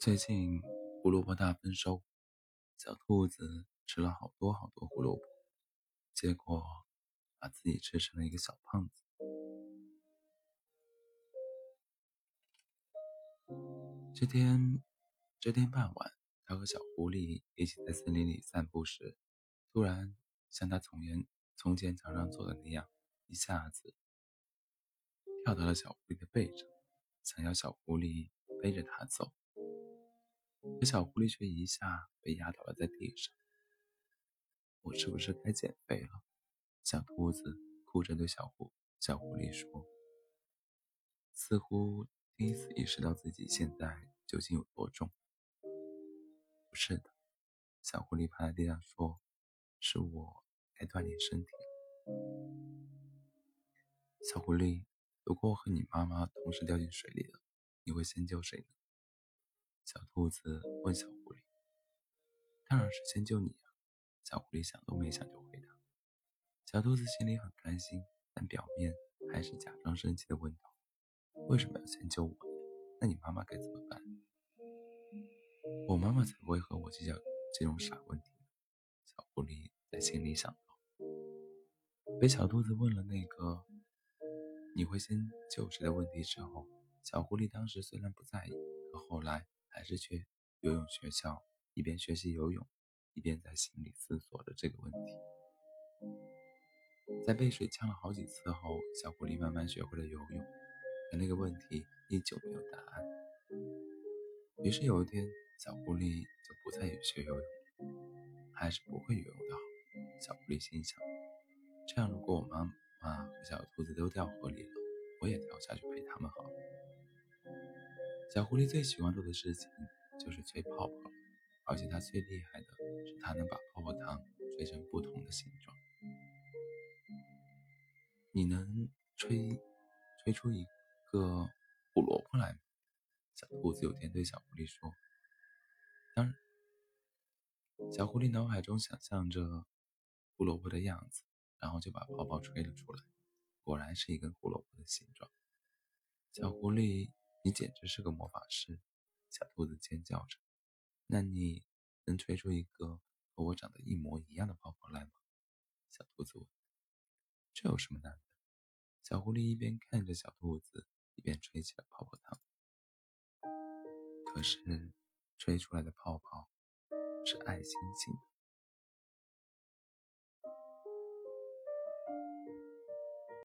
最近胡萝卜大丰收，小兔子吃了好多好多胡萝卜，结果把自己吃成了一个小胖子。这天，这天傍晚，他和小狐狸一起在森林里散步时，突然像他从前从前常常做的那样，一下子跳到了小狐狸的背上，想要小狐狸背着他走。可小狐狸却一下被压倒了在地上。我是不是该减肥了？小兔子哭着对小狐小狐狸说，似乎第一次意识到自己现在究竟有多重。不是的，小狐狸趴在地上说，是我该锻炼身体小狐狸，如果我和你妈妈同时掉进水里了，你会先救谁呢？小兔子问小狐狸：“当然是先救你啊！”小狐狸想都没想就回答。小兔子心里很开心，但表面还是假装生气的问道：“为什么要先救我？那你妈妈该怎么办？”我妈妈才不会和我计较这种傻问题。小狐狸在心里想到。被小兔子问了那个“你会先救谁”的问题之后，小狐狸当时虽然不在意，可后来。还是去游泳学校，一边学习游泳，一边在心里思索着这个问题。在被水呛了好几次后，小狐狸慢慢学会了游泳，可那个问题依旧没有答案。于是有一天，小狐狸就不再学游泳了，还是不会游泳的好。小狐狸心想：这样，如果我妈妈和小兔子都掉河里了，我也跳下去陪他们好了。小狐狸最喜欢做的事情就是吹泡泡，而且它最厉害的是，它能把泡泡糖吹成不同的形状。你能吹吹出一个胡萝卜来吗？小兔子有天对小狐狸说：“当然。”小狐狸脑海中想象着胡萝卜的样子，然后就把泡泡吹了出来，果然是一根胡萝卜的形状。小狐狸。你简直是个魔法师！小兔子尖叫着。那你能吹出一个和我长得一模一样的泡泡来吗？小兔子问。这有什么难的？小狐狸一边看着小兔子，一边吹起了泡泡糖。可是，吹出来的泡泡是爱心形的。